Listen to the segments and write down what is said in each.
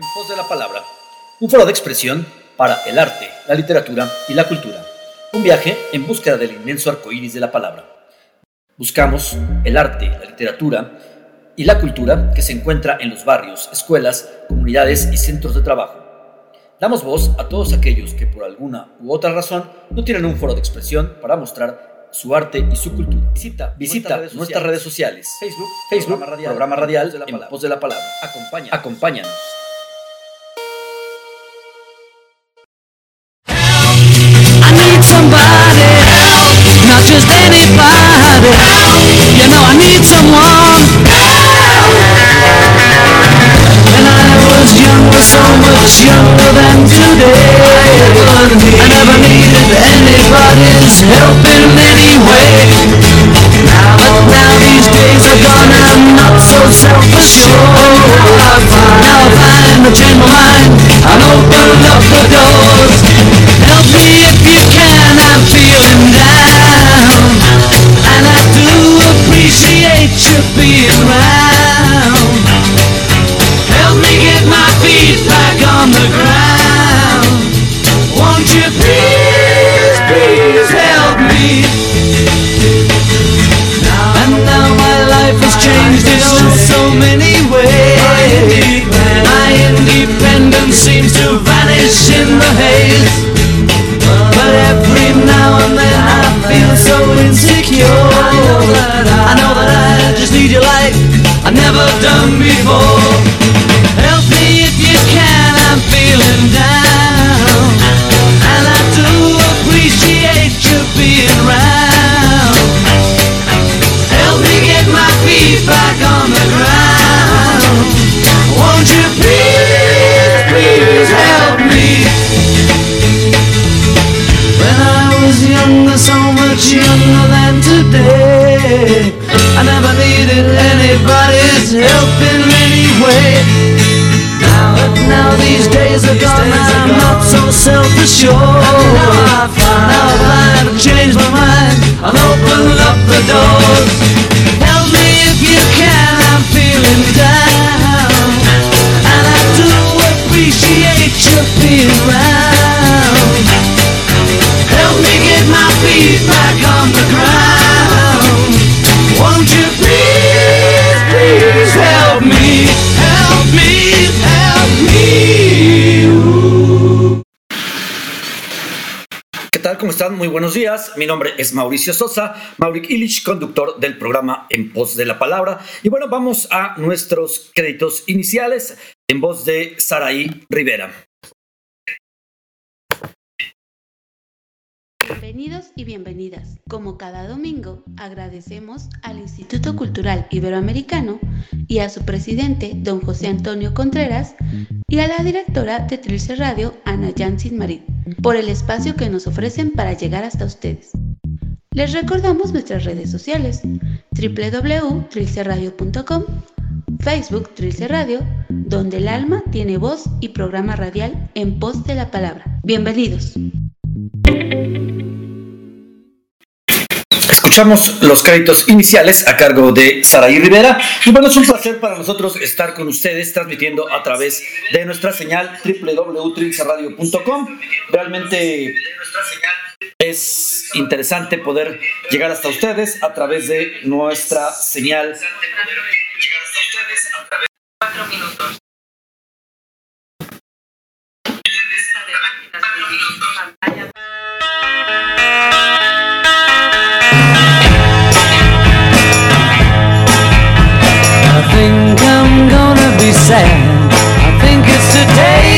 En pos de la palabra, un foro de expresión para el arte, la literatura y la cultura. Un viaje en búsqueda del inmenso arco iris de la palabra. Buscamos el arte, la literatura y la cultura que se encuentra en los barrios, escuelas, comunidades y centros de trabajo. Damos voz a todos aquellos que por alguna u otra razón no tienen un foro de expresión para mostrar su arte y su cultura. Visita, visita nuestras, redes sociales, Facebook, Facebook, programa radial, en pos de la palabra. Acompáñanos. Acompáñanos. Anybody. You know I need someone. When I was younger, so much younger than today, I never needed anybody's help in any way. But now these days are gone, I'm not so self-assured. Now I find I change my mind and open up the doors. I know that I just need you like I've never done before. Help me if you can, I'm feeling down. And I do appreciate you being around. Help me get my feet back on the ground. Won't you please, please help me? When I was younger, so much younger than today, I never needed anybody's help in any way. Now, but now these days are gone, and I'm not so self-assured. Now I find I've changed my mind, I'll open up the doors. Help me if you can, I'm feeling down, and I do appreciate you being around. Buenos días. Mi nombre es Mauricio Sosa, Mauric Illich, conductor del programa En Voz de la Palabra. Y bueno, vamos a nuestros créditos iniciales en voz de Saraí Rivera. Bienvenidos y bienvenidas. Como cada domingo, agradecemos al Instituto Cultural Iberoamericano y a su presidente, don José Antonio Contreras, y a la directora de Trilce Radio, Ana Jansin Marit, por el espacio que nos ofrecen para llegar hasta ustedes. Les recordamos nuestras redes sociales, www.trilceradio.com, Facebook Trilce Radio, donde el alma tiene voz y programa radial en pos de la palabra. Bienvenidos. Escuchamos los créditos iniciales a cargo de Saraí Rivera. Y bueno, es un placer para nosotros estar con ustedes transmitiendo a través de nuestra señal www.trilceradio.com. Realmente es interesante poder llegar hasta ustedes a través de nuestra señal. minutos. I think it's today.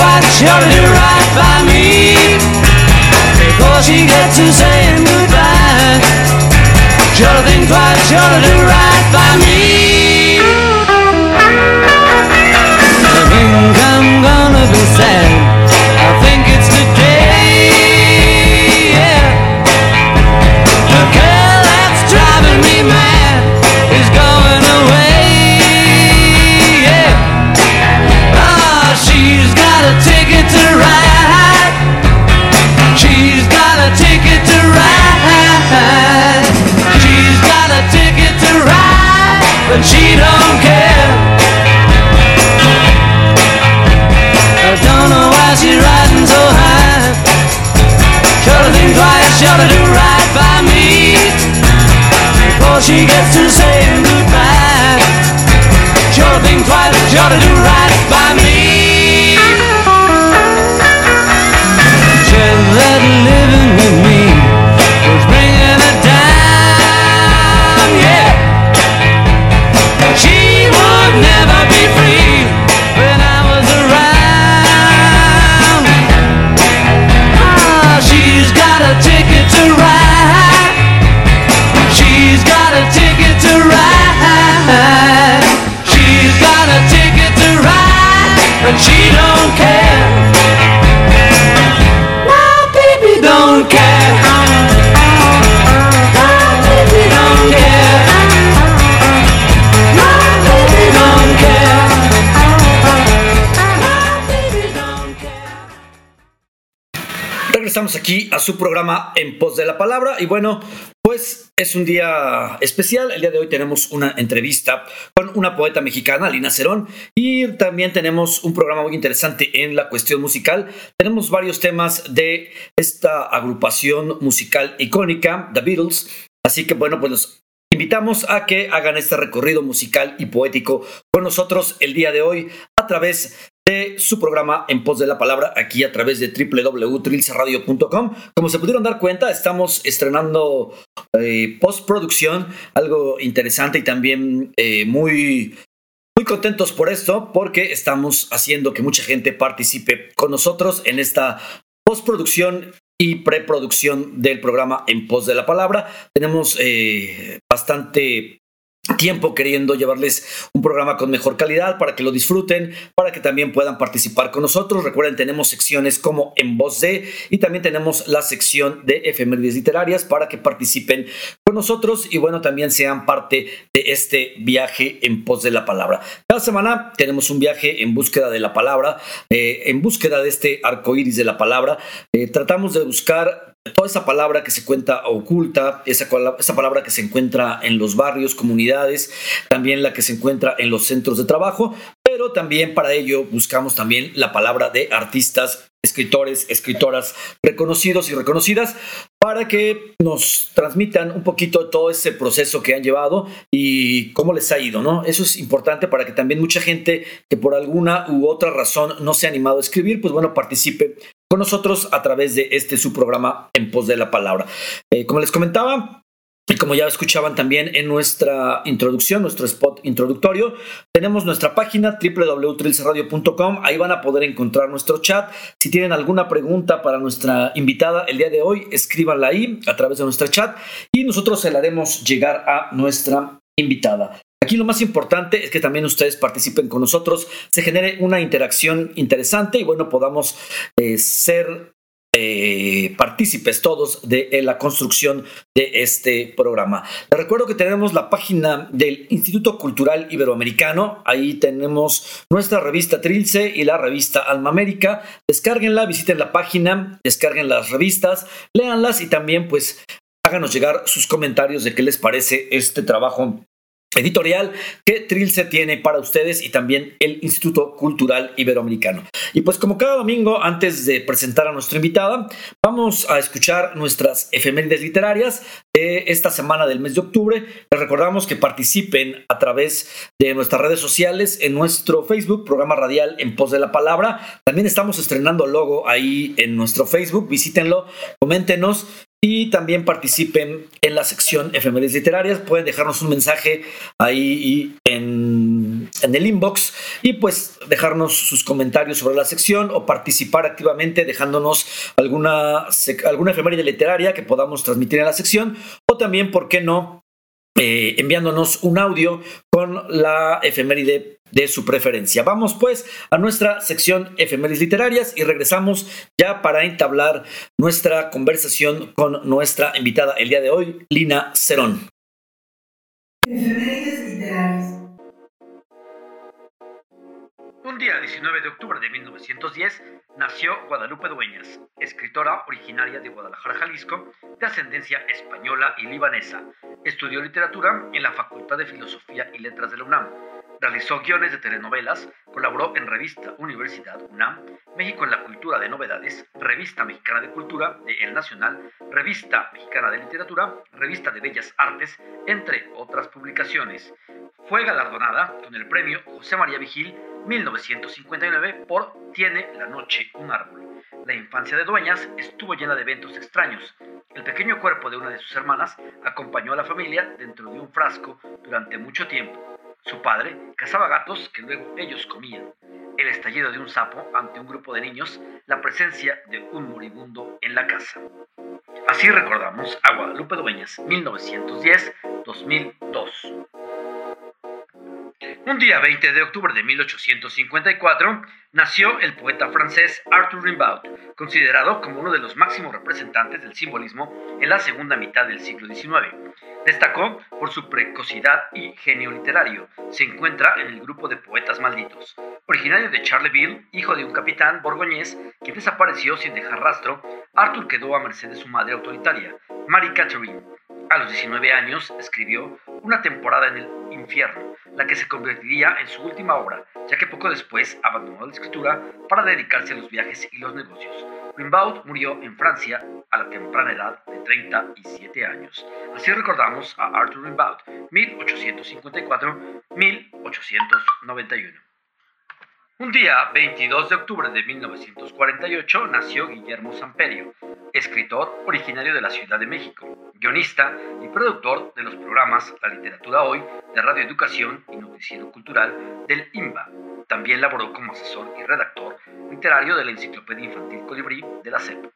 Ought to do right by me before she gets to saying goodbye. She ought to think twice, she ought to do right by me. A ticket to ride. She's got a ticket to ride. She's got a ticket to ride, but she don't care. I don't know why she's riding so high. Shoulda think twice, shoulda do right by me before she gets to saying goodbye. Shoulda think twice, shoulda do right by me. But she don't care. Regresamos aquí a su programa En Pos de la Palabra y bueno, pues es un día especial. El día de hoy tenemos una entrevista con una poeta mexicana, Lina Cerón, y también tenemos un programa muy interesante en la cuestión musical. Tenemos varios temas de esta agrupación musical icónica, The Beatles. Así que bueno, pues los invitamos a que hagan este recorrido musical y poético con nosotros el día de hoy a través de su programa En Pos de la Palabra aquí a través de www.trilcerradio.com. Como se pudieron dar cuenta, estamos estrenando eh, postproducción, algo interesante y también eh, muy muy contentos por esto porque estamos haciendo que mucha gente participe con nosotros en esta postproducción y preproducción del programa En Pos de la Palabra. Tenemos eh, bastante tiempo queriendo llevarles un programa con mejor calidad para que lo disfruten, para que también puedan participar con nosotros. Recuerden, tenemos secciones como En Voz de y también tenemos la sección de efemérides literarias para que participen con nosotros y bueno, también sean parte de este viaje en pos de la palabra. Cada semana tenemos un viaje en búsqueda de la palabra, eh, en búsqueda de este arco iris de la palabra. Eh, tratamos de buscar toda esa palabra que se cuenta oculta, esa, esa, palabra que se encuentra en los barrios, comunidades, también la que se encuentra en los centros de trabajo, pero también para ello buscamos también la palabra de artistas, escritores, escritoras reconocidos y reconocidas para que nos transmitan un poquito todo ese proceso que han llevado y cómo les ha ido, ¿no? Eso es importante para que también mucha gente que por alguna u otra razón no se ha animado a escribir, pues bueno, participe con nosotros a través de este su programa En Pos de la Palabra. Eh, como les comentaba, y como ya escuchaban también en nuestra introducción, nuestro spot introductorio, tenemos nuestra página www.trilcerradio.com. Ahí van a poder encontrar nuestro chat. Si tienen alguna pregunta para nuestra invitada el día de hoy, escríbanla ahí a través de nuestro chat y nosotros se la haremos llegar a nuestra invitada. Aquí lo más importante es que también ustedes participen con nosotros, se genere una interacción interesante y bueno, podamos eh, ser eh, partícipes todos de eh, la construcción de este programa. Les recuerdo que tenemos la página del Instituto Cultural Iberoamericano. Ahí tenemos nuestra revista Trilce y la revista Alma América. Descárguenla, visiten la página, descarguen las revistas, léanlas y también pues háganos llegar sus comentarios de qué les parece este trabajo editorial que Trilce tiene para ustedes y también el Instituto Cultural Iberoamericano. Y pues como cada domingo, antes de presentar a nuestra invitada, vamos a escuchar nuestras efemérides literarias de esta semana del mes de octubre. Les recordamos que participen a través de nuestras redes sociales, en nuestro Facebook, programa radial En Pos de la Palabra. También estamos estrenando logo ahí en nuestro Facebook, visítenlo, coméntenos y también participen en la sección efemérides literarias. Pueden dejarnos un mensaje ahí en, en el inbox y pues dejarnos sus comentarios sobre la sección o participar activamente dejándonos alguna, alguna efeméride literaria que podamos transmitir en la sección o también, ¿por qué no? Eh, enviándonos un audio con la efeméride de su preferencia. Vamos pues a nuestra sección efemérides literarias y regresamos ya para entablar nuestra conversación con nuestra invitada el día de hoy, Lina Cerón. Efemérides literarias. Un día 19 de octubre de 1910 nació Guadalupe Dueñas, escritora originaria de Guadalajara, Jalisco, de ascendencia española y libanesa. Estudió literatura en la Facultad de Filosofía y Letras de la UNAM. Realizó guiones de telenovelas, colaboró en revista Universidad UNAM, México en la Cultura de Novedades, Revista Mexicana de Cultura de El Nacional, Revista Mexicana de Literatura, Revista de Bellas Artes, entre otras publicaciones. Fue galardonada con el premio José María Vigil 1959 por Tiene la noche un árbol. La infancia de Dueñas estuvo llena de eventos extraños. El pequeño cuerpo de una de sus hermanas acompañó a la familia dentro de un frasco durante mucho tiempo. Su padre cazaba gatos que luego ellos comían. El estallido de un sapo ante un grupo de niños, la presencia de un moribundo en la casa. Así recordamos a Guadalupe Dueñas, 1910-2002. Un día 20 de octubre de 1854 nació el poeta francés Arthur Rimbaud, considerado como uno de los máximos representantes del simbolismo en la segunda mitad del siglo XIX. Destacó por su precocidad y genio literario. Se encuentra en el grupo de poetas malditos. Originario de Charleville, hijo de un capitán borgoñés que desapareció sin dejar rastro, Arthur quedó a merced de su madre autoritaria, Marie Catherine. A los 19 años escribió Una temporada en el infierno, la que se convertiría en su última obra, ya que poco después abandonó la escritura para dedicarse a los viajes y los negocios. Rimbaud murió en Francia a la temprana edad de 37 años. Así recordamos a Arthur Rimbaud, 1854-1891. Un día 22 de octubre de 1948 nació Guillermo Samperio, escritor originario de la Ciudad de México, guionista y productor de los programas La Literatura Hoy de Radio Educación y Noticiero Cultural del IMBA. También laboró como asesor y redactor literario de la Enciclopedia Infantil Colibrí de la CEP.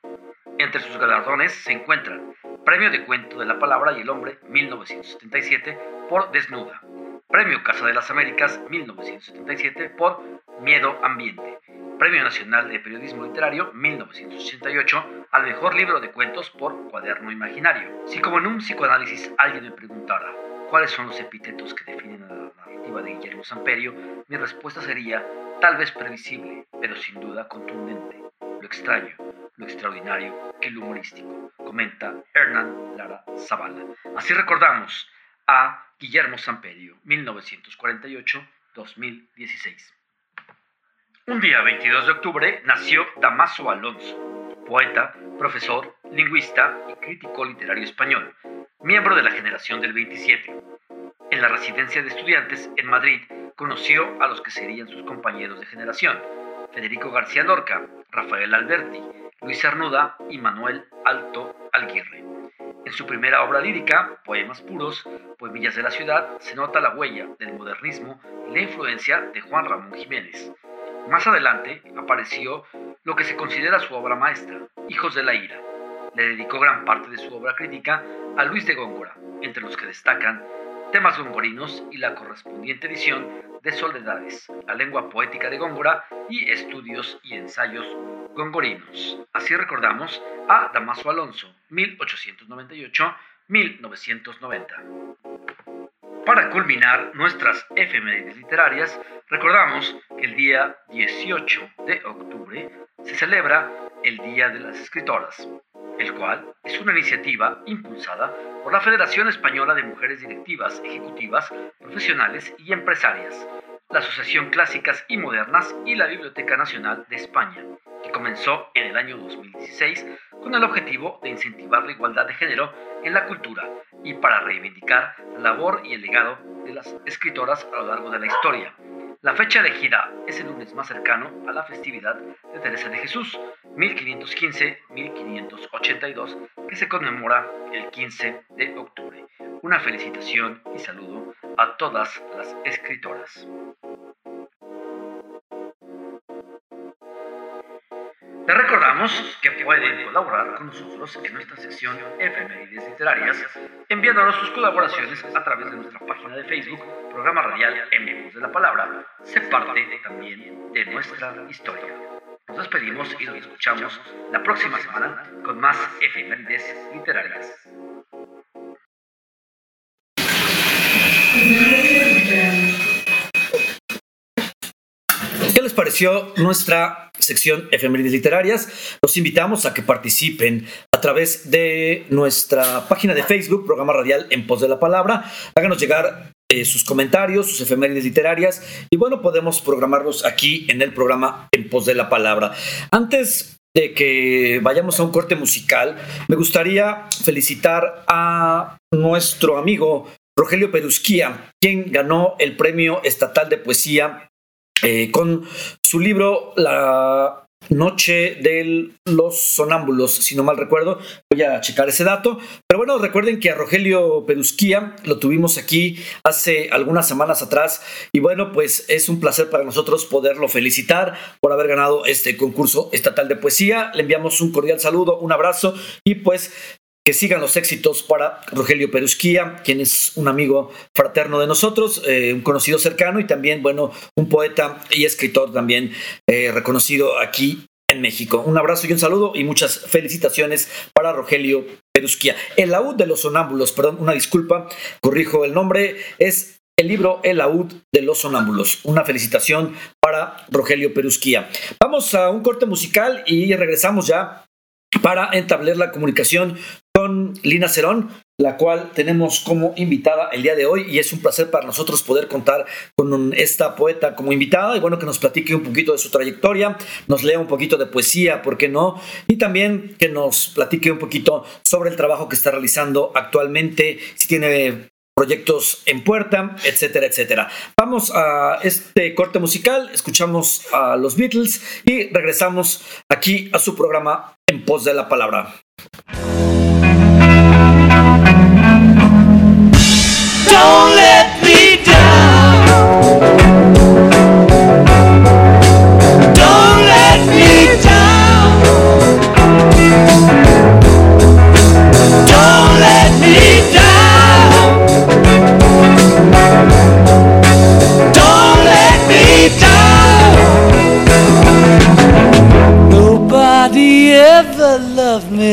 Entre sus galardones se encuentran Premio de Cuento de la Palabra y el Hombre 1977 por Desnuda, Premio Casa de las Américas 1977 por Miedo Ambiente, Premio Nacional de Periodismo Literario 1988 al mejor libro de cuentos por Cuaderno Imaginario. Si como en un psicoanálisis alguien me preguntara cuáles son los epítetos que definen a la narrativa de Guillermo Samperio, mi respuesta sería tal vez previsible, pero sin duda contundente, lo extraño, lo extraordinario y lo humorístico, comenta Hernán Lara Zavala. Así recordamos a Guillermo Samperio, 1948-2016. Un día 22 de octubre nació Damaso Alonso, poeta, profesor, lingüista y crítico literario español, miembro de la generación del 27. En la residencia de estudiantes en Madrid conoció a los que serían sus compañeros de generación, Federico García Lorca, Rafael Alberti, Luis Arnuda y Manuel Alto Alguirre. En su primera obra lírica, Poemas Puros, Poemillas de la Ciudad, se nota la huella del modernismo y la influencia de Juan Ramón Jiménez. Más adelante apareció lo que se considera su obra maestra, Hijos de la Ira. Le dedicó gran parte de su obra crítica a Luis de Góngora, entre los que destacan temas gongorinos y la correspondiente edición de Soledades, la lengua poética de Góngora y estudios y ensayos gongorinos. Así recordamos a Damaso Alonso, 1898-1990. Para culminar nuestras efemérides literarias, recordamos que el día 18 de octubre se celebra el Día de las Escritoras, el cual es una iniciativa impulsada por la Federación Española de Mujeres Directivas, Ejecutivas, Profesionales y Empresarias, la Asociación Clásicas y Modernas y la Biblioteca Nacional de España, que comenzó en el año 2016 con el objetivo de incentivar la igualdad de género en la cultura y para reivindicar la labor y el legado de las escritoras a lo largo de la historia. La fecha elegida es el lunes más cercano a la festividad de Teresa de Jesús, 1515-1582 que se conmemora el 15 de octubre. Una felicitación y saludo a todas las escritoras. Te recordamos que pueden colaborar con nosotros en nuestra sección Efemérides Literarias, enviándonos sus colaboraciones a través de nuestra página de Facebook, programa radial En Vivos de la Palabra. Se parte también de nuestra historia. Nos despedimos y nos escuchamos la próxima semana con más efemérides literarias. Nuestra sección Efemérides Literarias? Los invitamos a que participen a través de nuestra página de Facebook, Programa Radial en Pos de la Palabra. Háganos llegar eh, sus comentarios, sus efemérides literarias y bueno, podemos programarlos aquí en el programa En Pos de la Palabra. Antes de que vayamos a un corte musical, me gustaría felicitar a nuestro amigo Rogelio Perusquía, quien ganó el Premio Estatal de Poesía eh, con su libro La Noche de los Sonámbulos, si no mal recuerdo. Voy a checar ese dato. Pero bueno, recuerden que a Rogelio Pedusquía lo tuvimos aquí hace algunas semanas atrás. Y bueno, pues es un placer para nosotros poderlo felicitar por haber ganado este concurso estatal de poesía. Le enviamos un cordial saludo, un abrazo y pues que sigan los éxitos para Rogelio Perusquía, quien es un amigo fraterno de nosotros, eh, un conocido cercano y también, bueno, un poeta y escritor también eh, reconocido aquí en México. Un abrazo y un saludo y muchas felicitaciones para Rogelio Perusquía. El laúd de los sonámbulos, perdón, una disculpa, corrijo el nombre, es el libro El laúd de los sonámbulos. Una felicitación para Rogelio Perusquía. Vamos a un corte musical y regresamos ya para entablar la comunicación con Lina Cerón, la cual tenemos como invitada el día de hoy y es un placer para nosotros poder contar con esta poeta como invitada y bueno que nos platique un poquito de su trayectoria, nos lea un poquito de poesía, ¿por qué no? Y también que nos platique un poquito sobre el trabajo que está realizando actualmente, si tiene proyectos en puerta, etcétera, etcétera. Vamos a este corte musical, escuchamos a los Beatles y regresamos aquí a su programa En pos de la palabra.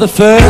the first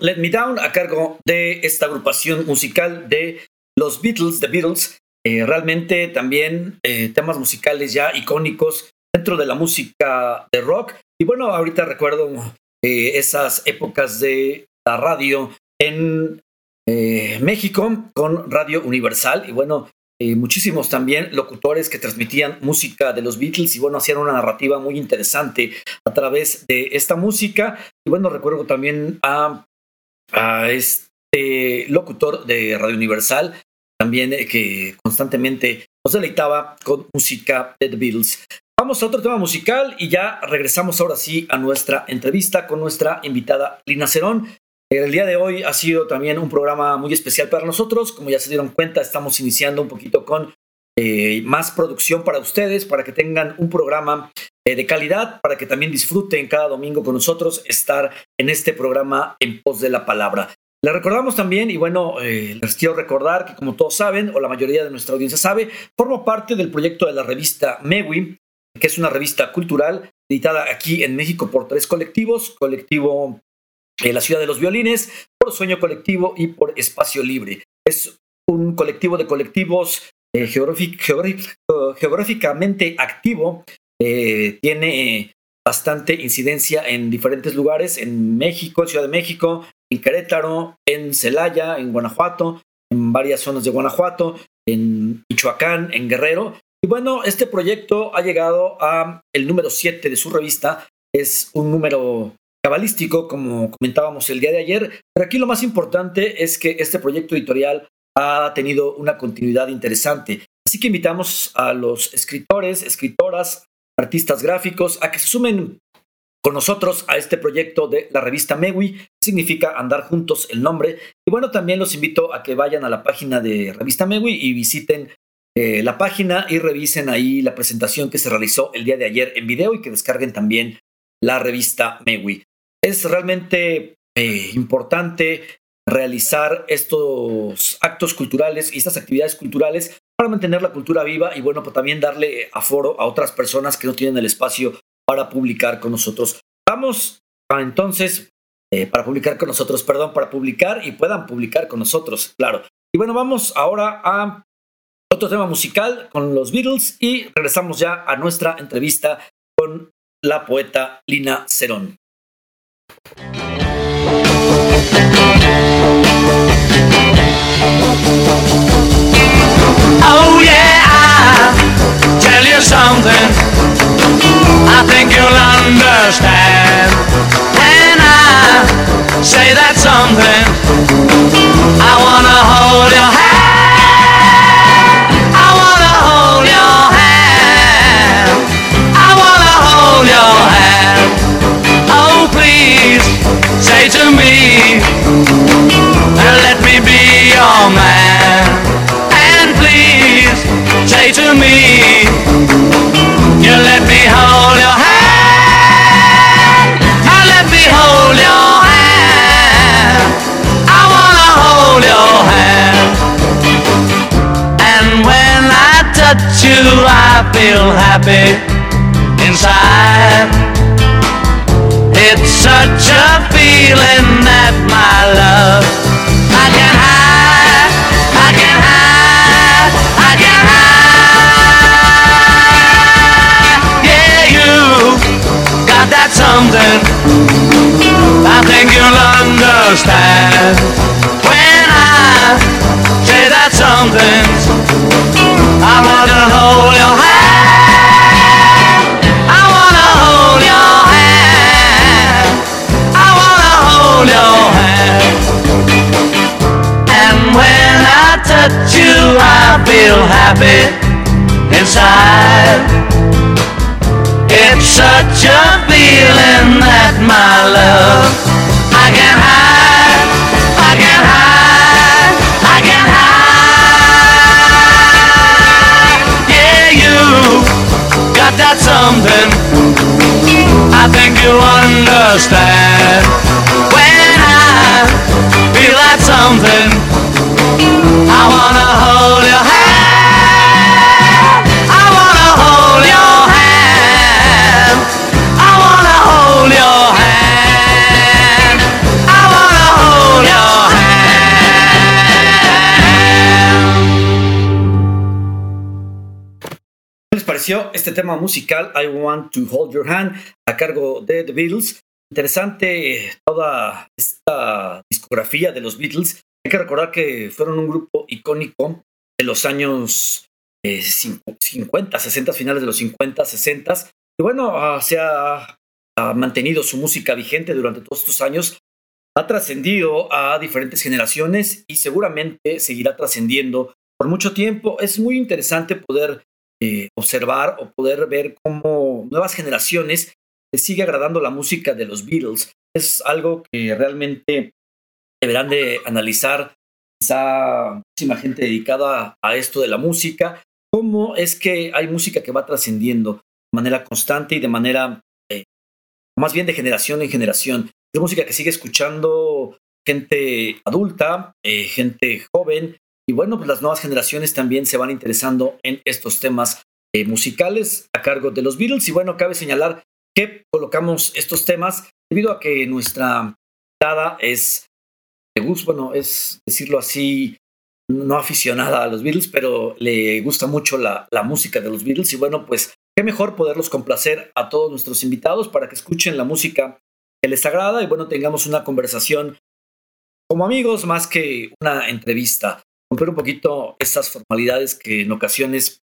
Let Me Down a cargo de esta agrupación musical de los Beatles, The Beatles. Eh, realmente también eh, temas musicales ya icónicos dentro de la música de rock. Y bueno, ahorita recuerdo eh, esas épocas de la radio en México con Radio Universal. Y bueno, muchísimos también locutores que transmitían música de los Beatles y bueno, hacían una narrativa muy interesante a través de esta música. Y bueno, recuerdo también a, a este locutor de Radio Universal, también eh, que constantemente nos deleitaba con música de The Beatles. Vamos a otro tema musical y ya regresamos ahora sí a nuestra entrevista con nuestra invitada Lina Cerón. El día de hoy ha sido también un programa muy especial para nosotros. Como ya se dieron cuenta, estamos iniciando un poquito con eh, más producción para ustedes, para que tengan un programa eh, de calidad, para que también disfruten cada domingo con nosotros estar en este programa en pos de la palabra. Le recordamos también, y bueno, eh, les quiero recordar que como todos saben, o la mayoría de nuestra audiencia sabe, formo parte del proyecto de la revista MEWI, que es una revista cultural editada aquí en México por tres colectivos, colectivo La Ciudad de los Violines, por Sueño Colectivo y por Espacio Libre. Es un colectivo de colectivos eh, geográficamente activo, tiene bastante incidencia en diferentes lugares, en México, en Ciudad de México, en Querétaro, en Celaya, en Guanajuato, en varias zonas de Guanajuato, en Michoacán, en Guerrero. Y bueno, este proyecto ha llegado a el número 7 de su revista. Es un número cabalístico, como comentábamos el día de ayer, pero aquí lo más importante es que este proyecto editorial ha tenido una continuidad interesante. Así que invitamos a los escritores, escritoras, artistas gráficos a que se sumen con nosotros a este proyecto de la revista Mewi. Significa andar juntos el nombre. Y bueno, también los invito a que vayan a la página de revista Mewi y visiten eh, la página y revisen ahí la presentación que se realizó el día de ayer en video y que descarguen también la revista Mewi. Es realmente eh, importante realizar estos actos culturales y estas actividades culturales para mantener la cultura viva y bueno, pues también darle aforo a otras personas que no tienen el espacio para publicar con nosotros. Vamos a, entonces, eh, para publicar con nosotros, perdón, para publicar y puedan publicar con nosotros, claro. Y bueno, vamos ahora a otro tema musical con los Beatles y regresamos ya a nuestra entrevista con la poeta Lina Cerón. Yeah, tell you something. I think you'll understand when I say that something. Feel happy inside. It's such a feel happy inside. It's such a feeling that my love I can't hide, I can't hide, I can't hide. Yeah, you got that something. I think you understand when I feel that something. Les pareció este tema musical I Want to Hold Your Hand a cargo de The Beatles. Interesante eh, toda esta discografía de los Beatles. Hay que recordar que fueron un grupo icónico de los años 50, 60, finales de los 50, 60. Y bueno, ah, se ha, ha mantenido su música vigente durante todos estos años. Ha trascendido a diferentes generaciones y seguramente seguirá trascendiendo por mucho tiempo. Es muy interesante poder eh, observar o poder ver cómo nuevas generaciones les sigue agradando la música de los Beatles. Es algo que realmente deberán de analizar quizá muchísima gente dedicada a esto de la música, cómo es que hay música que va trascendiendo de manera constante y de manera, eh, más bien de generación en generación. Es música que sigue escuchando gente adulta, eh, gente joven, y bueno, pues las nuevas generaciones también se van interesando en estos temas eh, musicales a cargo de los Beatles. Y bueno, cabe señalar que colocamos estos temas debido a que nuestra dada es, bueno, es decirlo así, no aficionada a los Beatles, pero le gusta mucho la, la música de los Beatles. Y bueno, pues qué mejor poderlos complacer a todos nuestros invitados para que escuchen la música que les agrada y bueno, tengamos una conversación como amigos más que una entrevista romper un poquito estas formalidades que en ocasiones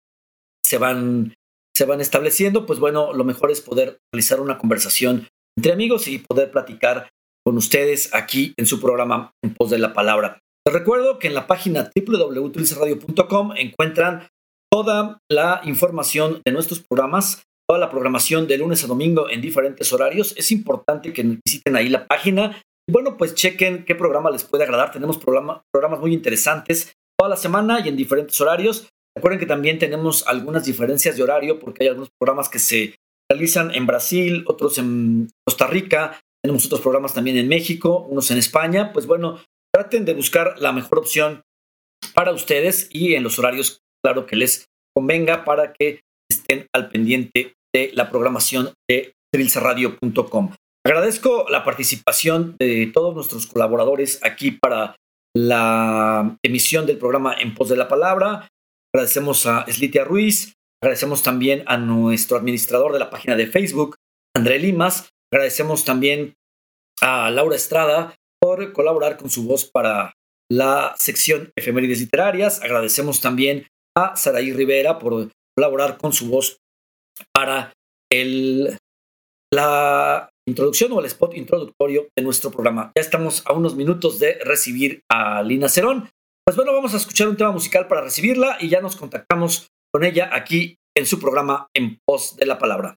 se van, se van estableciendo, pues bueno, lo mejor es poder realizar una conversación entre amigos y poder platicar con ustedes aquí en su programa En Pos de la Palabra. Les recuerdo que en la página www.triceradio.com encuentran toda la información de nuestros programas, toda la programación de lunes a domingo en diferentes horarios. Es importante que visiten ahí la página y bueno, pues chequen qué programa les puede agradar. Tenemos programas muy interesantes toda la semana y en diferentes horarios. Recuerden que también tenemos algunas diferencias de horario porque hay algunos programas que se realizan en Brasil, otros en Costa Rica, tenemos otros programas también en México, unos en España. Pues bueno, traten de buscar la mejor opción para ustedes y en los horarios, claro, que les convenga para que estén al pendiente de la programación de trilcerradio.com. Agradezco la participación de todos nuestros colaboradores aquí para la emisión del programa En Pos de la Palabra. Agradecemos a Slitia Ruiz, agradecemos también a nuestro administrador de la página de Facebook, André Limas, agradecemos también a Laura Estrada por colaborar con su voz para la sección Efemérides Literarias, agradecemos también a Saraí Rivera por colaborar con su voz para el, la introducción o el spot introductorio de nuestro programa. Ya estamos a unos minutos de recibir a Lina Cerón. Pues bueno, vamos a escuchar un tema musical para recibirla y ya nos contactamos con ella aquí en su programa En Pos de la Palabra.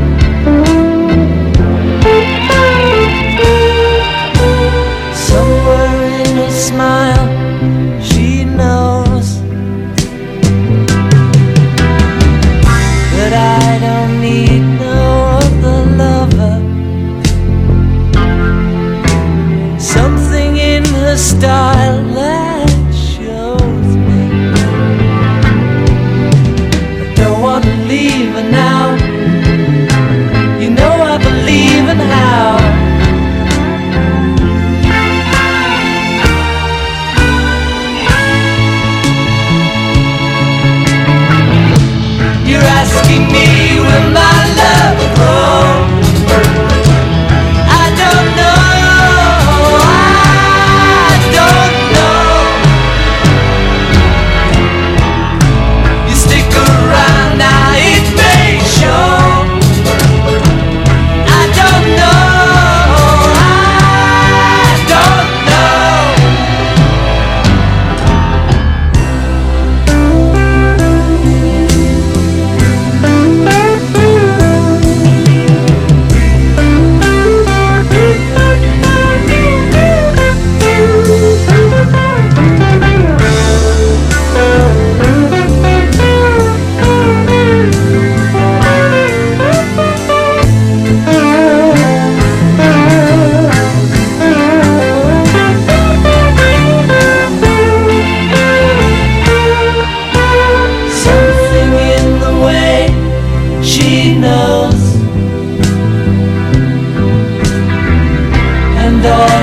And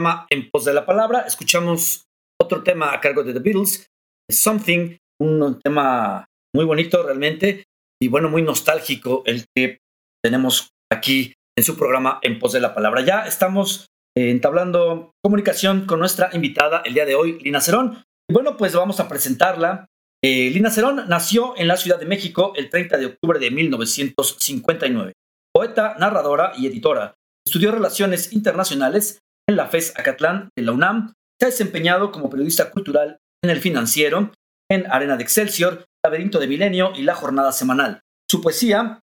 programa En Pos de la Palabra. Escuchamos otro tema a cargo de The Beatles, Something, un tema muy bonito realmente y bueno, muy nostálgico el que tenemos aquí en su programa En Pos de la Palabra. Ya estamos eh, entablando comunicación con nuestra invitada el día de hoy, Lina Cerón. Y bueno, pues vamos a presentarla. Eh, Lina Cerón nació en la Ciudad de México el 30 de octubre de 1959. Poeta, narradora y editora. Estudió Relaciones Internacionales en la FES Acatlán de la UNAM. Se ha desempeñado como periodista cultural en El Financiero, en Arena de Excelsior, Laberinto de Milenio y La Jornada Semanal. Su poesía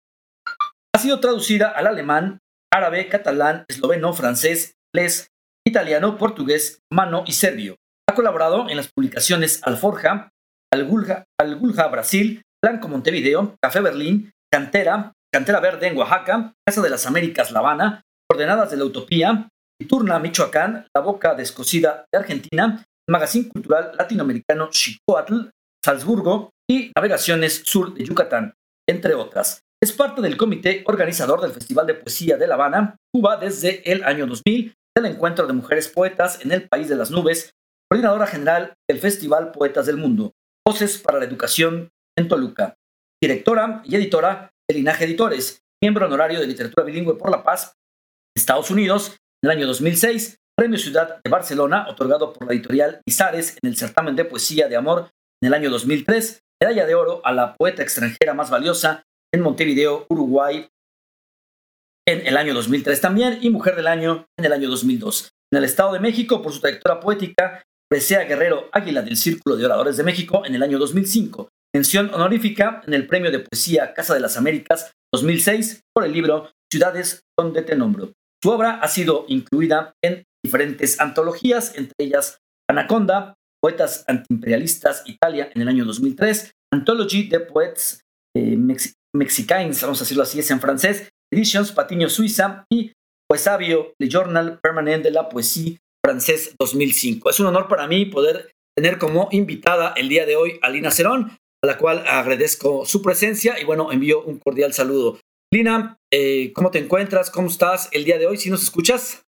ha sido traducida al alemán, árabe, catalán, esloveno, francés, inglés, italiano, portugués, mano y serbio. Ha colaborado en las publicaciones Alforja, Algulja, Algulja Brasil, Blanco Montevideo, Café Berlín, Cantera, Cantera Verde en Oaxaca, Casa de las Américas La Habana, Coordenadas de la Utopía, Turna Michoacán, La Boca Descosida de Argentina, Magazine Cultural Latinoamericano Chicoatl, Salzburgo y Navegaciones Sur de Yucatán, entre otras. Es parte del comité organizador del Festival de Poesía de La Habana, Cuba, desde el año 2000, del Encuentro de Mujeres Poetas en el País de las Nubes, coordinadora general del Festival Poetas del Mundo, Voces para la Educación en Toluca, directora y editora de Linaje Editores, miembro honorario de Literatura Bilingüe por la Paz, Estados Unidos, en el año 2006, Premio Ciudad de Barcelona, otorgado por la editorial Izares en el certamen de poesía de amor en el año 2003, medalla de oro a la poeta extranjera más valiosa en Montevideo, Uruguay, en el año 2003 también, y Mujer del Año en el año 2002. En el Estado de México, por su trayectoria poética, Presea Guerrero Águila del Círculo de Oradores de México en el año 2005. Mención honorífica en el Premio de Poesía Casa de las Américas 2006 por el libro Ciudades donde te nombro. Su obra ha sido incluida en diferentes antologías, entre ellas Anaconda, Poetas Antiimperialistas Italia en el año 2003, Anthology de Poets eh, Mex Mexicains, vamos a decirlo así, es en francés, Editions Patiño Suiza y Poesavio, Le Journal Permanent de la Poesía francés 2005. Es un honor para mí poder tener como invitada el día de hoy a Lina Cerón, a la cual agradezco su presencia y bueno, envío un cordial saludo. Lina, eh, ¿cómo te encuentras? ¿Cómo estás el día de hoy? ¿Si nos escuchas?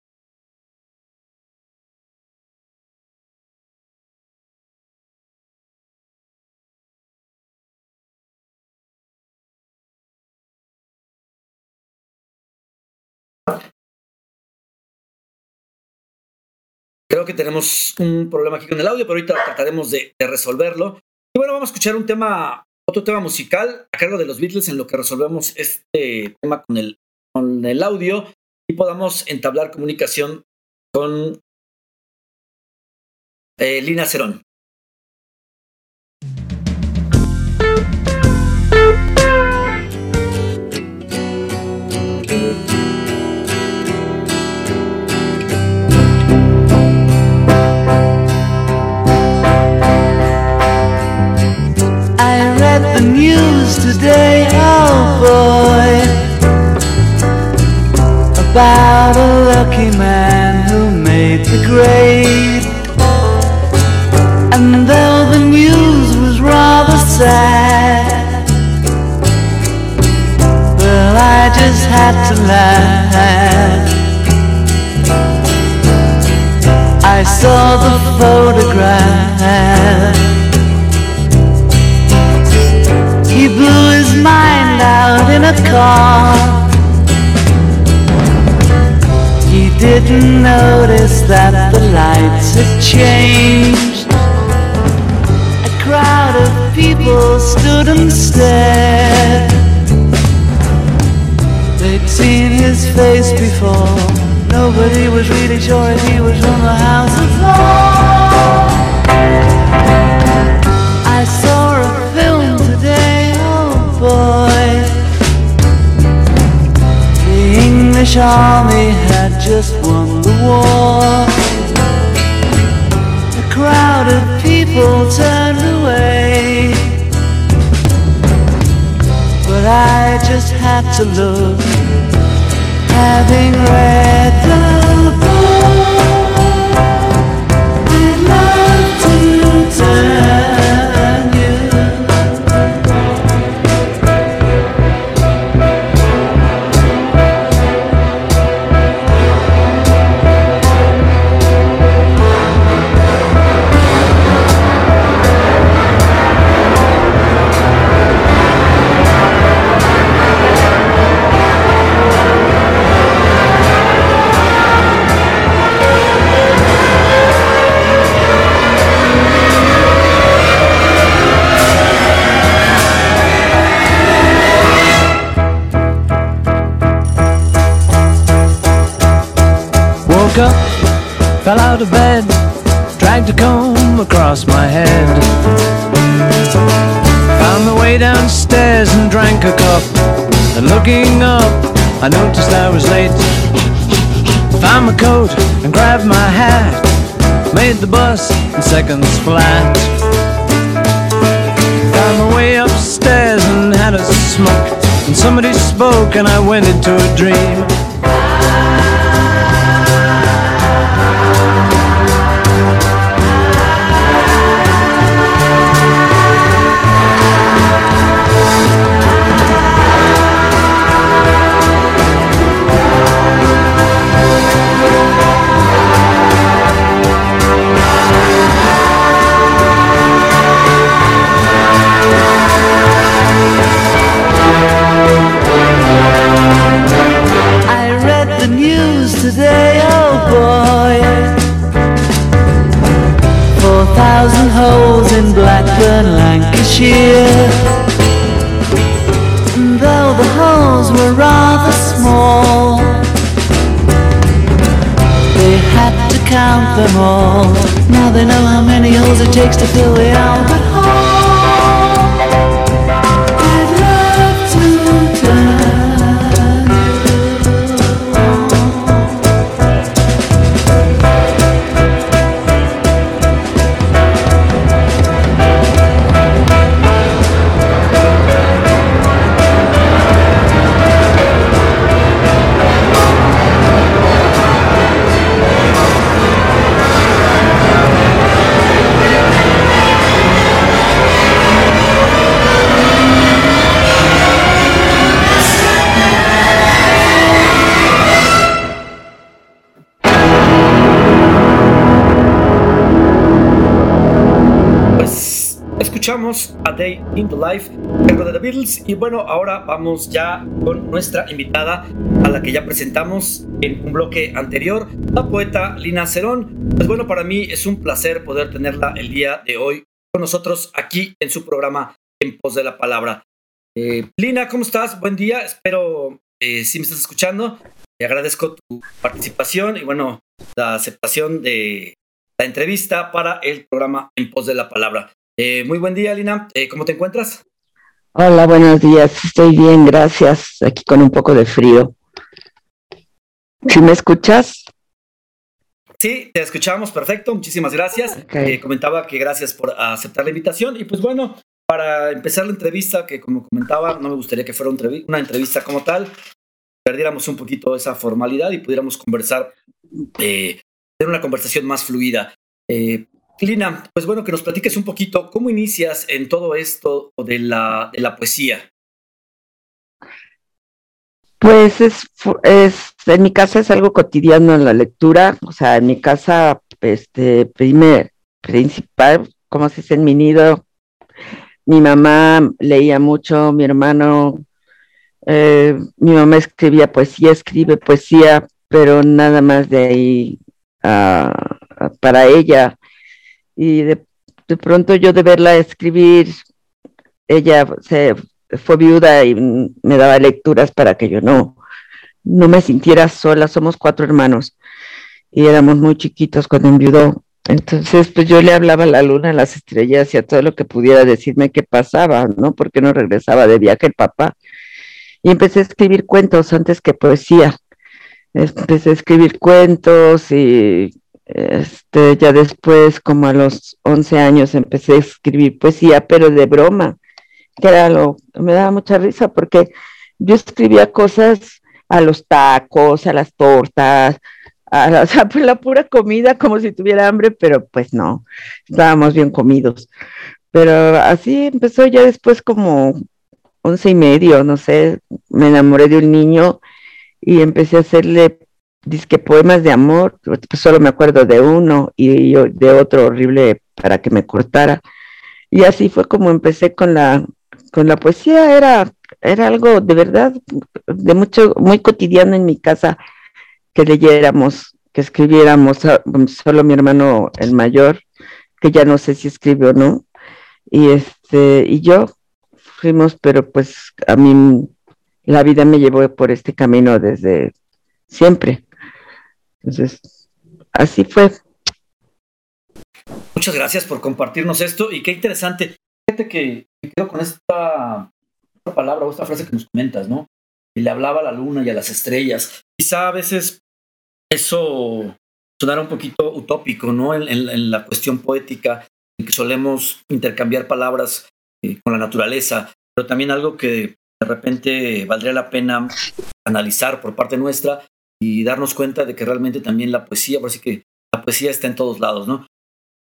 Creo que tenemos un problema aquí con el audio, pero ahorita trataremos de, de, resolverlo. Y bueno, vamos a escuchar un tema, otro tema musical a cargo de los Beatles en lo que resolvemos este tema con el, con el audio y podamos entablar comunicación con eh, Lina Cerón. About a lucky man who made the grade. And though the news was rather sad, well, I just had to laugh. I saw the photograph. He blew his mind out in a car. didn't notice that the lights had changed. A crowd of people stood and stared. They'd seen his face before. Nobody was really sure if he was from the house of law. I saw a film today, oh boy. The English army had just won the war. A crowd of people turned away. But I just had to look, having read the book. I'd love to turn coat and grabbed my hat. Made the bus in seconds flat. Found my way upstairs and had a smoke. And somebody spoke and I went into a dream. Count them all. Now they know how many holes it takes to fill the Albert Hall. A Day in the Life, algo de The Beatles. Y bueno, ahora vamos ya con nuestra invitada, a la que ya presentamos en un bloque anterior, la poeta Lina Cerón. Pues bueno, para mí es un placer poder tenerla el día de hoy con nosotros aquí en su programa En Pos de la Palabra. Eh, Lina, ¿cómo estás? Buen día, espero eh, si me estás escuchando. Te agradezco tu participación y bueno, la aceptación de la entrevista para el programa En Pos de la Palabra. Eh, muy buen día, Lina. Eh, ¿Cómo te encuentras? Hola, buenos días. Estoy bien, gracias. Aquí con un poco de frío. ¿Sí me escuchas? Sí, te escuchamos, perfecto. Muchísimas gracias. Eh, comentaba que gracias por aceptar la invitación. Y pues bueno, para empezar la entrevista, que como comentaba, no me gustaría que fuera una entrevista como tal, perdiéramos un poquito esa formalidad y pudiéramos conversar, tener una conversación más fluida. Eh, Lina, pues bueno, que nos platiques un poquito cómo inicias en todo esto de la, de la poesía. Pues es, es, en mi casa es algo cotidiano en la lectura, o sea, en mi casa, este, primer, principal, como se dice en mi nido, mi mamá leía mucho, mi hermano, eh, mi mamá escribía poesía, escribe poesía, pero nada más de ahí ah, para ella. Y de, de pronto yo de verla escribir, ella se fue viuda y me daba lecturas para que yo no, no me sintiera sola. Somos cuatro hermanos y éramos muy chiquitos cuando enviudó. Entonces, pues yo le hablaba a la luna, a las estrellas y a todo lo que pudiera decirme qué pasaba, ¿no? Porque no regresaba de viaje el papá. Y empecé a escribir cuentos antes que poesía. empecé a escribir cuentos y este, ya después, como a los 11 años, empecé a escribir poesía, pero de broma, que era lo me daba mucha risa porque yo escribía cosas a los tacos, a las tortas, a la, o sea, pues la pura comida como si tuviera hambre, pero pues no, estábamos bien comidos. Pero así empezó ya después como once y medio, no sé, me enamoré de un niño y empecé a hacerle disque poemas de amor, pues solo me acuerdo de uno y de otro horrible para que me cortara. Y así fue como empecé con la, con la poesía, era, era algo de verdad, de mucho, muy cotidiano en mi casa, que leyéramos, que escribiéramos, solo mi hermano el mayor, que ya no sé si escribe o no, y este, y yo fuimos, pero pues a mí la vida me llevó por este camino desde siempre. Entonces, así fue. Muchas gracias por compartirnos esto y qué interesante. Fíjate que me quedo con esta, palabra o esta frase que nos comentas, ¿no? Y le hablaba a la luna y a las estrellas. Quizá a veces eso sonara un poquito utópico, ¿no? En, la cuestión poética, en que solemos intercambiar palabras eh, con la naturaleza, pero también algo que de repente valdría la pena analizar por parte nuestra y darnos cuenta de que realmente también la poesía, por así que la poesía está en todos lados, ¿no?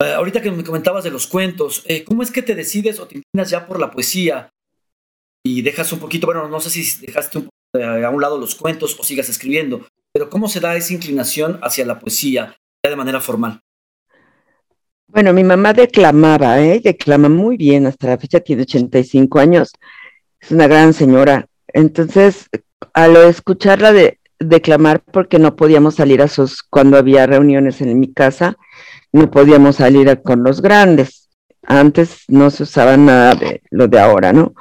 Eh, ahorita que me comentabas de los cuentos, eh, ¿cómo es que te decides o te inclinas ya por la poesía y dejas un poquito, bueno, no sé si dejaste un, eh, a un lado los cuentos o sigas escribiendo, pero ¿cómo se da esa inclinación hacia la poesía ya de manera formal? Bueno, mi mamá declamaba, ¿eh? declama muy bien, hasta la fecha tiene 85 años, es una gran señora. Entonces, al escucharla de, declamar porque no podíamos salir a sus, cuando había reuniones en mi casa, no podíamos salir con los grandes. Antes no se usaba nada de lo de ahora, ¿no?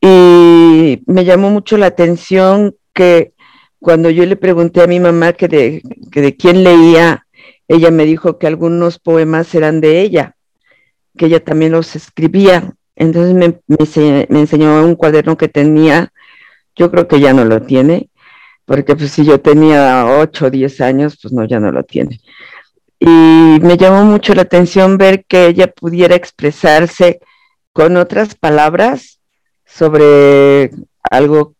Y me llamó mucho la atención que cuando yo le pregunté a mi mamá que de, que de quién leía, ella me dijo que algunos poemas eran de ella, que ella también los escribía. Entonces me, me, me enseñó un cuaderno que tenía, yo creo que ya no lo tiene, porque pues si yo tenía 8 o 10 años, pues no, ya no lo tiene. Y me llamó mucho la atención ver que ella pudiera expresarse con otras palabras sobre algo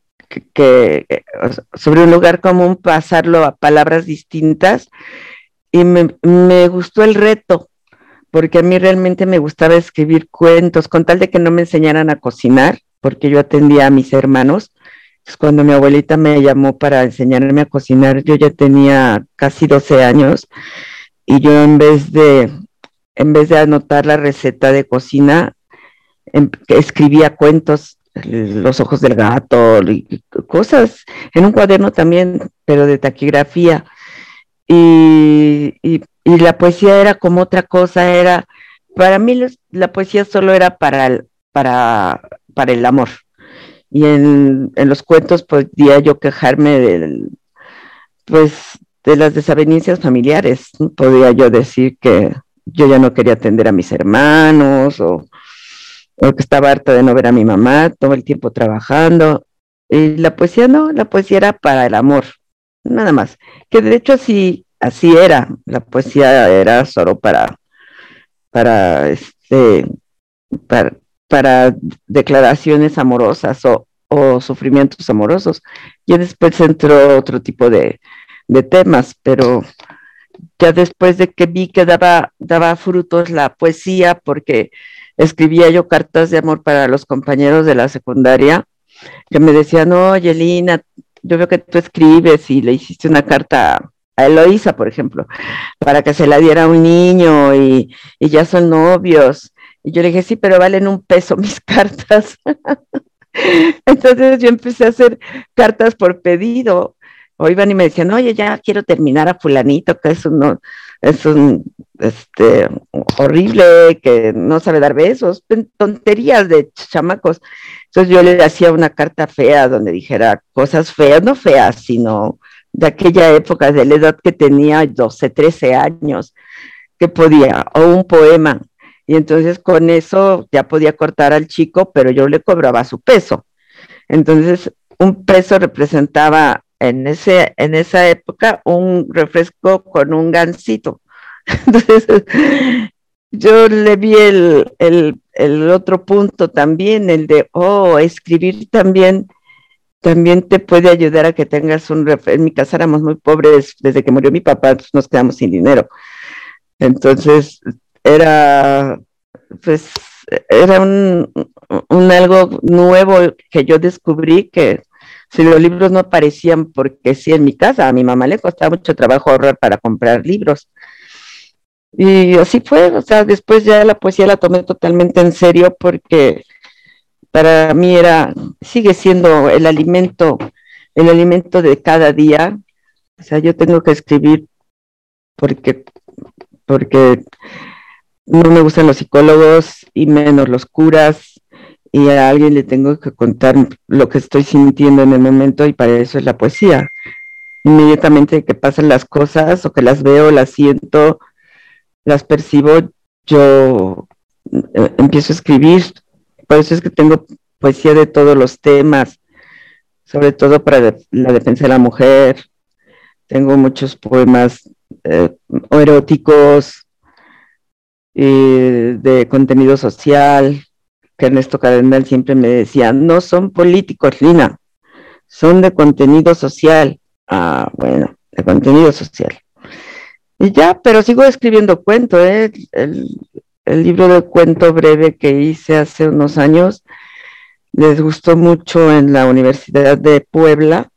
que, sobre un lugar común, pasarlo a palabras distintas. Y me, me gustó el reto, porque a mí realmente me gustaba escribir cuentos, con tal de que no me enseñaran a cocinar, porque yo atendía a mis hermanos pues, cuando mi abuelita me llamó para enseñarme a cocinar, yo ya tenía casi 12 años y yo en vez de, en vez de anotar la receta de cocina, em, escribía cuentos, los ojos del gato, y cosas, en un cuaderno también, pero de taquigrafía. Y, la poesía era como otra cosa, era, para mí la poesía solo era para para, para el amor y en, los cuentos podía yo quejarme del, pues, de las desavenencias familiares. Podía yo decir que yo ya no quería atender a mis hermanos o, que estaba harta de no ver a mi mamá todo el tiempo trabajando. Y la poesía no, la poesía era para el amor, nada más. Que de hecho así, así era, la poesía era solo para, para este, para, para declaraciones amorosas o, sufrimientos amorosos. Y después entró otro tipo de, temas, pero ya después de que vi que daba, daba frutos la poesía, porque escribía yo cartas de amor para los compañeros de la secundaria, que me decían, oye, Lina, yo veo que tú escribes y le hiciste una carta a Eloísa, por ejemplo, para que se la diera a un niño y ya son novios. Y yo le dije, sí, pero valen un peso mis cartas. Entonces yo empecé a hacer cartas por pedido. O iban y me decían, oye, ya quiero terminar a fulanito, que es un, es un este, horrible, que no sabe dar besos, tonterías de chamacos. Entonces yo le hacía una carta fea donde dijera cosas feas, no feas, sino de aquella época, de la edad que tenía 12, 13 años, que podía, o un poema y entonces con eso ya podía cortar al chico, pero yo le cobraba su peso. Entonces, un peso representaba en, ese, en esa época un refresco con un gansito. Entonces, yo le vi el, el, el, otro punto también, el de, oh, escribir también, también te puede ayudar a que tengas un refresco. En mi casa éramos muy pobres, desde que murió mi papá pues, nos quedamos sin dinero. Entonces, era, pues, era un, un algo nuevo que yo descubrí que si los libros no aparecían porque sí en mi casa, a mi mamá le costaba mucho trabajo ahorrar para comprar libros. Y así fue, o sea, después ya la poesía la tomé totalmente en serio porque para mí era, sigue siendo el alimento, el alimento de cada día. O sea, yo tengo que escribir porque, porque no me gustan los psicólogos y menos los curas y a alguien le tengo que contar lo que estoy sintiendo en el momento y para eso es la poesía. Inmediatamente que pasan las cosas o que las veo, las siento, las percibo, yo eh, empiezo a escribir. Por eso es que tengo poesía de todos los temas, sobre todo para la defensa de la mujer. Tengo muchos poemas eh, eróticos, eh, de contenido social, que Ernesto Cardenal siempre me decía, no son políticos, Lina, son de contenido social. Ah, bueno, de contenido social. Y ya, pero sigo escribiendo cuento, ¿eh? el, el libro de cuento breve que hice hace unos años les gustó mucho en la Universidad de Puebla,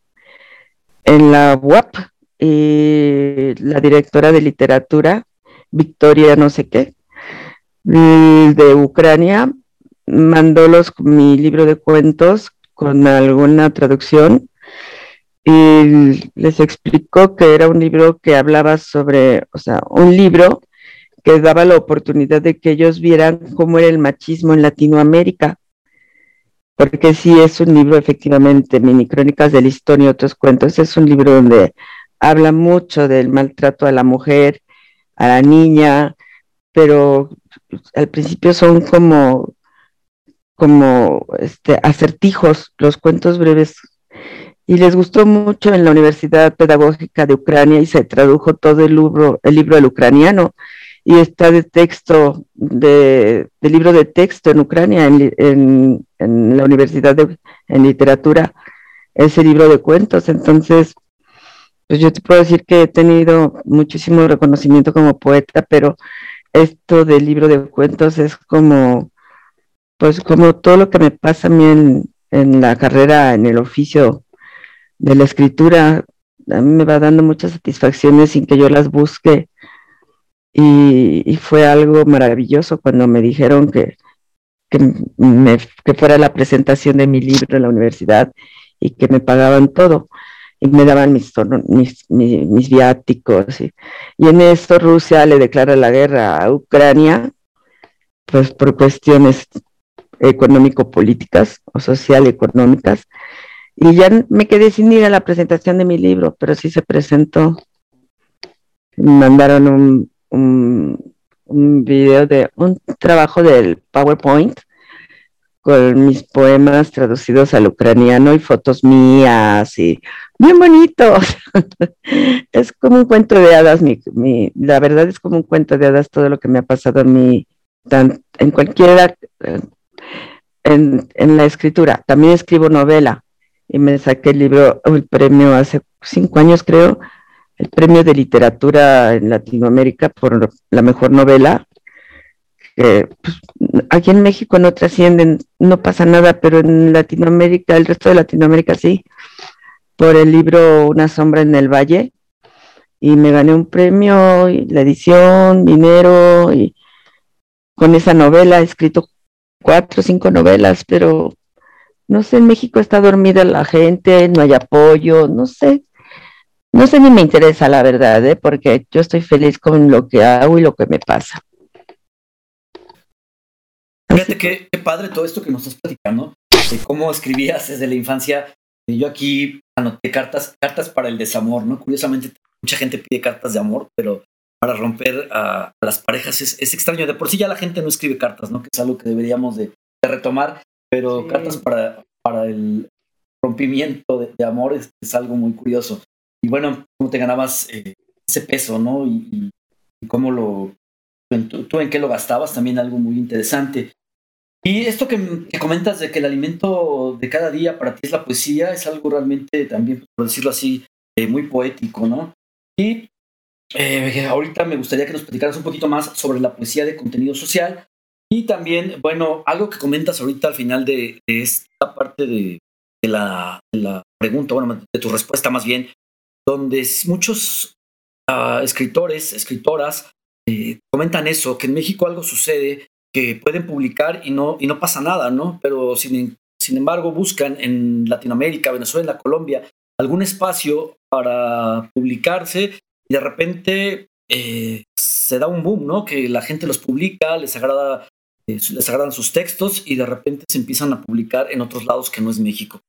en la UAP, y la directora de literatura, Victoria no sé qué, de Ucrania, mandó los, mi libro de cuentos con alguna traducción y les explicó que era un libro que hablaba sobre, o sea, un libro que daba la oportunidad de que ellos vieran cómo era el machismo en Latinoamérica. Porque sí es un libro, efectivamente, mini crónicas de la historia y otros cuentos. Es un libro donde habla mucho del maltrato a la mujer, a la niña, pero al principio son como, como este, acertijos, los cuentos breves y les gustó mucho en la Universidad Pedagógica de Ucrania y se tradujo todo el libro, el libro del ucraniano y está de texto, de, libro de texto en Ucrania, en, la Universidad de en Literatura, ese libro de cuentos. Entonces, pues yo te puedo decir que he tenido muchísimo reconocimiento como poeta, pero esto del libro de cuentos es como, pues como todo lo que me pasa a mí en, en la carrera, en el oficio de la escritura, a me va dando muchas satisfacciones sin que yo las busque. Y, fue algo maravilloso cuando me dijeron que, que, me, que fuera la presentación de mi libro en la universidad y que me pagaban todo y me daban mis, mis, mis, viáticos. Y, y, en esto Rusia le declara la guerra a Ucrania, pues por cuestiones económico-políticas o social-económicas. Y ya me quedé sin ir a la presentación de mi libro, pero sí se presentó. Me mandaron un, un, un video de un trabajo del PowerPoint con mis poemas traducidos al ucraniano y fotos mías y bien bonitos. es como un cuento de hadas, mi, mi, la verdad es como un cuento de hadas todo lo que me ha pasado mí tan, en cualquiera, en, en la escritura. También escribo novela y me saqué el libro, el premio hace cinco años creo, el premio de literatura en Latinoamérica por la mejor novela. Pues, aquí en México no trascienden, no pasa nada, pero en Latinoamérica, el resto de Latinoamérica sí, por el libro Una sombra en el valle. Y me gané un premio, la edición, dinero, y con esa novela he escrito cuatro o cinco novelas, pero no sé, en México está dormida la gente, no hay apoyo, no sé. No sé ni me interesa la verdad, ¿eh? porque yo estoy feliz con lo que hago y lo que me pasa. Fíjate qué, padre todo esto que nos estás platicando, de cómo escribías desde la infancia. Yo aquí anoté cartas, cartas para el desamor, ¿no? Curiosamente, mucha gente pide cartas de amor, pero para romper a, las parejas es, extraño. De por sí ya la gente no escribe cartas, ¿no? Que es algo que deberíamos de retomar pero cartas para, para el, rompimiento de, de amor es, es, algo muy curioso. Y bueno, cómo te ganabas eh, ese peso, ¿no? Y, y cómo lo, tú, en qué lo gastabas, también algo muy interesante. Y esto que, que, comentas de que el alimento de cada día para ti es la poesía, es algo realmente también, por decirlo así, eh, muy poético, ¿no? Y eh, ahorita me gustaría que nos platicaras un poquito más sobre la poesía de contenido social y también, bueno, algo que comentas ahorita al final de, esta parte de, la, pregunta, bueno, de tu respuesta más bien, donde muchos uh, escritores, escritoras, eh, comentan eso, que en México algo sucede, que pueden publicar y no, y no pasa nada, ¿no? Pero sin, sin embargo buscan en Latinoamérica, Venezuela, Colombia, algún espacio para publicarse y de repente eh, se da un boom, ¿no? Que la gente los publica, les agrada, eh, les agradan sus textos y de repente se empiezan a publicar en otros lados que no es México.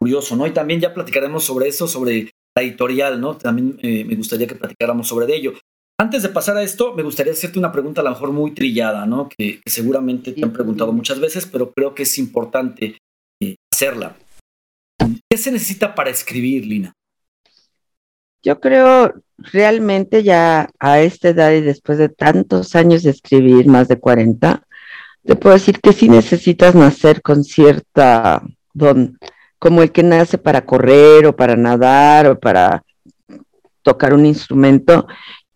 Curioso, ¿no? Y también ya platicaremos sobre eso, sobre la editorial, ¿no? También me gustaría que platicáramos sobre ello. Antes de pasar a esto, me gustaría hacerte una pregunta a lo mejor muy trillada, ¿no? Que, seguramente te han preguntado muchas veces, pero creo que es importante eh, hacerla. ¿Qué se necesita para escribir, Lina? Yo creo realmente ya a esta edad y después de tantos años de escribir, más de 40, te puedo decir que sí necesitas nacer con cierta don, como el que nace para correr o para nadar o para tocar un instrumento.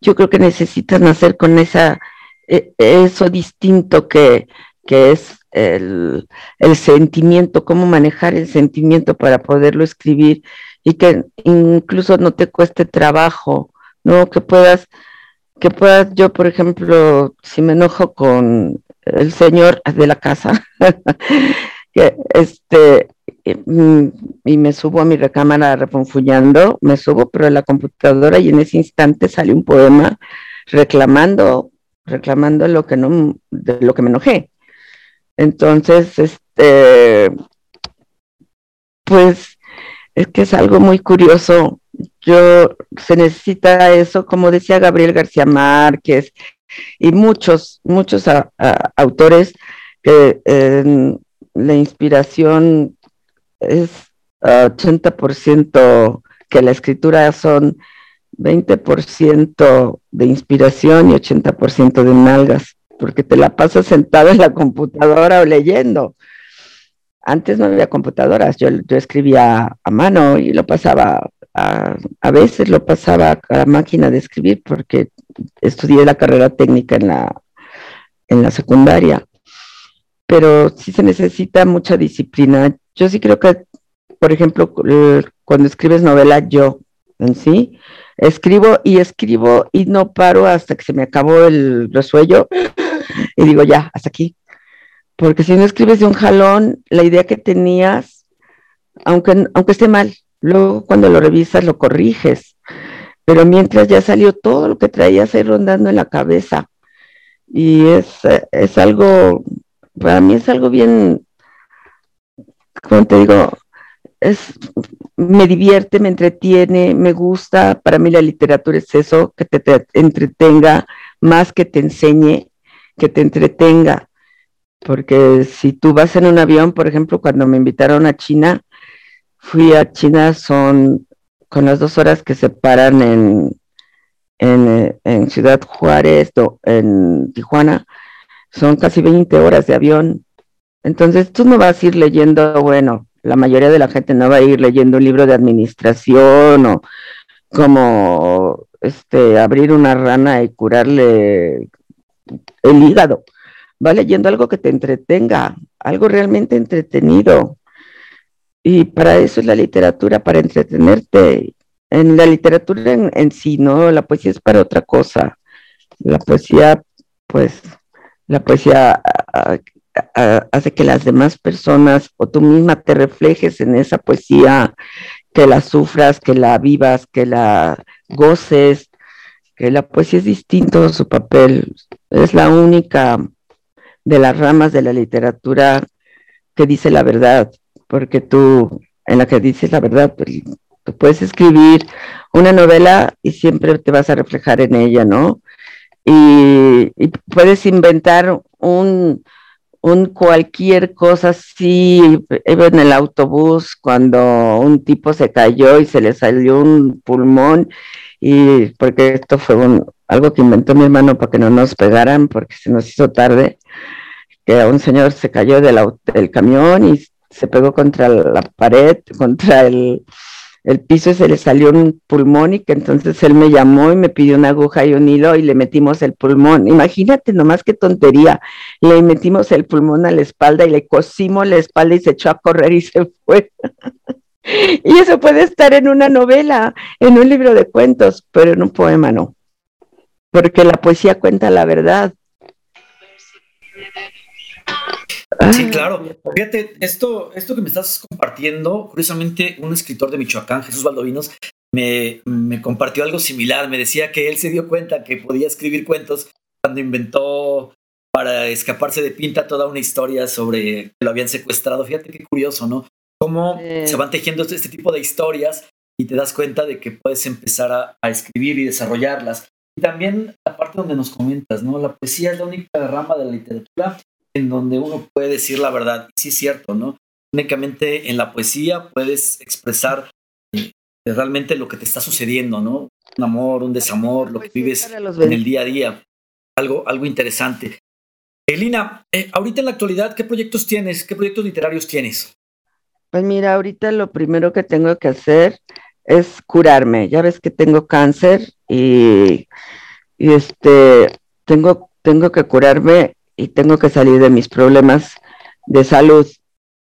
Yo creo que necesitas nacer con esa, eso distinto que, que es el, el, sentimiento, cómo manejar el sentimiento para poderlo escribir y que incluso no te cueste trabajo, ¿no? Que puedas, que puedas, yo por ejemplo, si me enojo con el señor de la casa, que este, y me subo a mi recámara refunfuñando, me subo pero a la computadora y en ese instante sale un poema reclamando, reclamando lo que no, de lo que me enojé. Entonces, este, pues es que es algo muy curioso. Yo se necesita eso, como decía Gabriel García Márquez y muchos, muchos autores que eh, la inspiración es 80% que la escritura son 20% de inspiración y 80% de nalgas, porque te la pasas sentado en la computadora o leyendo. Antes no había computadoras, yo, yo escribía a mano y lo pasaba, a, a, veces lo pasaba a la máquina de escribir porque estudié la carrera técnica en la, en la secundaria. Pero sí se necesita mucha disciplina. Yo sí creo que, por ejemplo, cuando escribes novela, yo en sí, escribo y escribo y no paro hasta que se me acabó el resuello y digo, ya, hasta aquí, porque si no escribes de un jalón, la idea que tenías, aunque, aunque esté mal, luego cuando lo revisas lo corriges, pero mientras ya salió todo lo que traías ahí rondando en la cabeza. Y es, es algo, para mí es algo bien, como te digo, es, me divierte, me entretiene, me gusta. Para mí la literatura es eso, que te, te entretenga, más que te enseñe, que te entretenga porque si tú vas en un avión, por ejemplo, cuando me invitaron a China, fui a China, son con las dos horas que se paran en, en, en Ciudad Juárez, en Tijuana, son casi 20 horas de avión. Entonces tú no vas a ir leyendo, bueno, la mayoría de la gente no va a ir leyendo un libro de administración o como este abrir una rana y curarle el hígado va leyendo algo que te entretenga, algo realmente entretenido. Y para eso es la literatura, para entretenerte. En la literatura en, sí, ¿no? La poesía es para otra cosa. La poesía, pues, la poesía hace que las demás personas o tú misma te reflejes en esa poesía, que la sufras, que la vivas, que la goces, que la poesía es distinto su papel. Es la única de las ramas de la literatura que dice la verdad, porque tú, en la que dices la verdad, pues, tú puedes escribir una novela y siempre te vas a reflejar en ella, ¿no? Y puedes inventar un, un cualquier cosa así, iba en el autobús cuando un tipo se cayó y se le salió un pulmón y porque esto fue un, algo que inventó mi hermano para que no nos pegaran porque se nos hizo tarde, que un señor se cayó del, del camión y se pegó contra la pared, contra el, el piso se le salió un pulmón y que entonces él me llamó y me pidió una aguja y un hilo y le metimos el pulmón. Imagínate nomás qué tontería. Le metimos el pulmón a la espalda y le cosimos la espalda y se echó a correr y se fue. y eso puede estar en una novela, en un libro de cuentos, pero en un poema no. Porque la poesía cuenta la verdad. Sí, claro. Fíjate, esto, esto que me estás compartiendo, curiosamente, un escritor de Michoacán, Jesús Valdovinos, me, me, compartió algo similar. Me decía que él se dio cuenta que podía escribir cuentos cuando inventó para escaparse de pinta toda una historia sobre que lo habían secuestrado. Fíjate qué curioso, ¿no? Cómo se van tejiendo este, este, tipo de historias y te das cuenta de que puedes empezar a, a escribir y desarrollarlas. Y también la parte donde nos comentas, ¿no? La poesía es la única rama de la literatura en donde uno puede decir la verdad. Y sí es cierto, ¿no? Únicamente en la poesía puedes expresar eh, realmente lo que te está sucediendo, ¿no? Un amor, un desamor, lo que pues vives en el día a día. Algo, algo interesante. Elina, eh, ahorita en la actualidad, ¿qué proyectos tienes? ¿Qué proyectos literarios tienes? Pues mira, ahorita lo primero que tengo que hacer es curarme. Ya ves que tengo cáncer y, y este tengo, tengo que curarme tengo que salir de mis problemas de salud.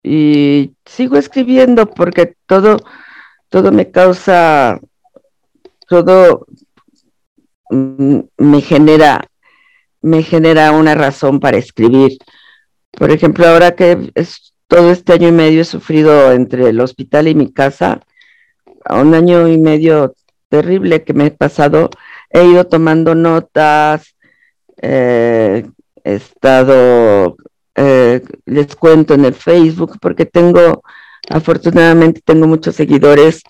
Y sigo escribiendo porque todo, todo me causa, todo mm, me genera, me genera una razón para escribir. Por ejemplo, ahora que es, todo este año y medio he sufrido entre el hospital y mi casa, un año y medio terrible que me he pasado, he ido tomando notas, eh, he estado, eh, les cuento en el Facebook, porque tengo, afortunadamente tengo muchos seguidores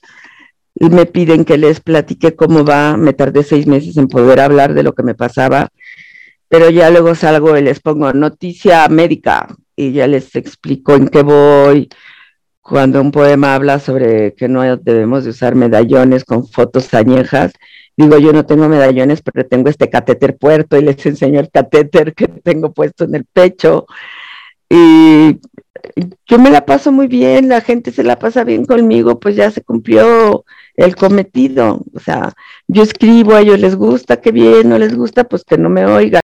y me piden que les platique cómo va. Me tardé seis meses en poder hablar de lo que me pasaba, pero ya luego salgo y les pongo noticia médica y ya les explico en qué voy. Cuando un poema habla sobre que no debemos de usar medallones con fotos añejas, Digo, yo no tengo medallones, pero tengo este catéter puerto y les enseño el catéter que tengo puesto en el pecho. Y yo me la paso muy bien, la gente se la pasa bien conmigo, pues ya se cumplió el cometido. O sea, yo escribo, a ellos les gusta, qué bien, no les gusta, pues que no me oigan.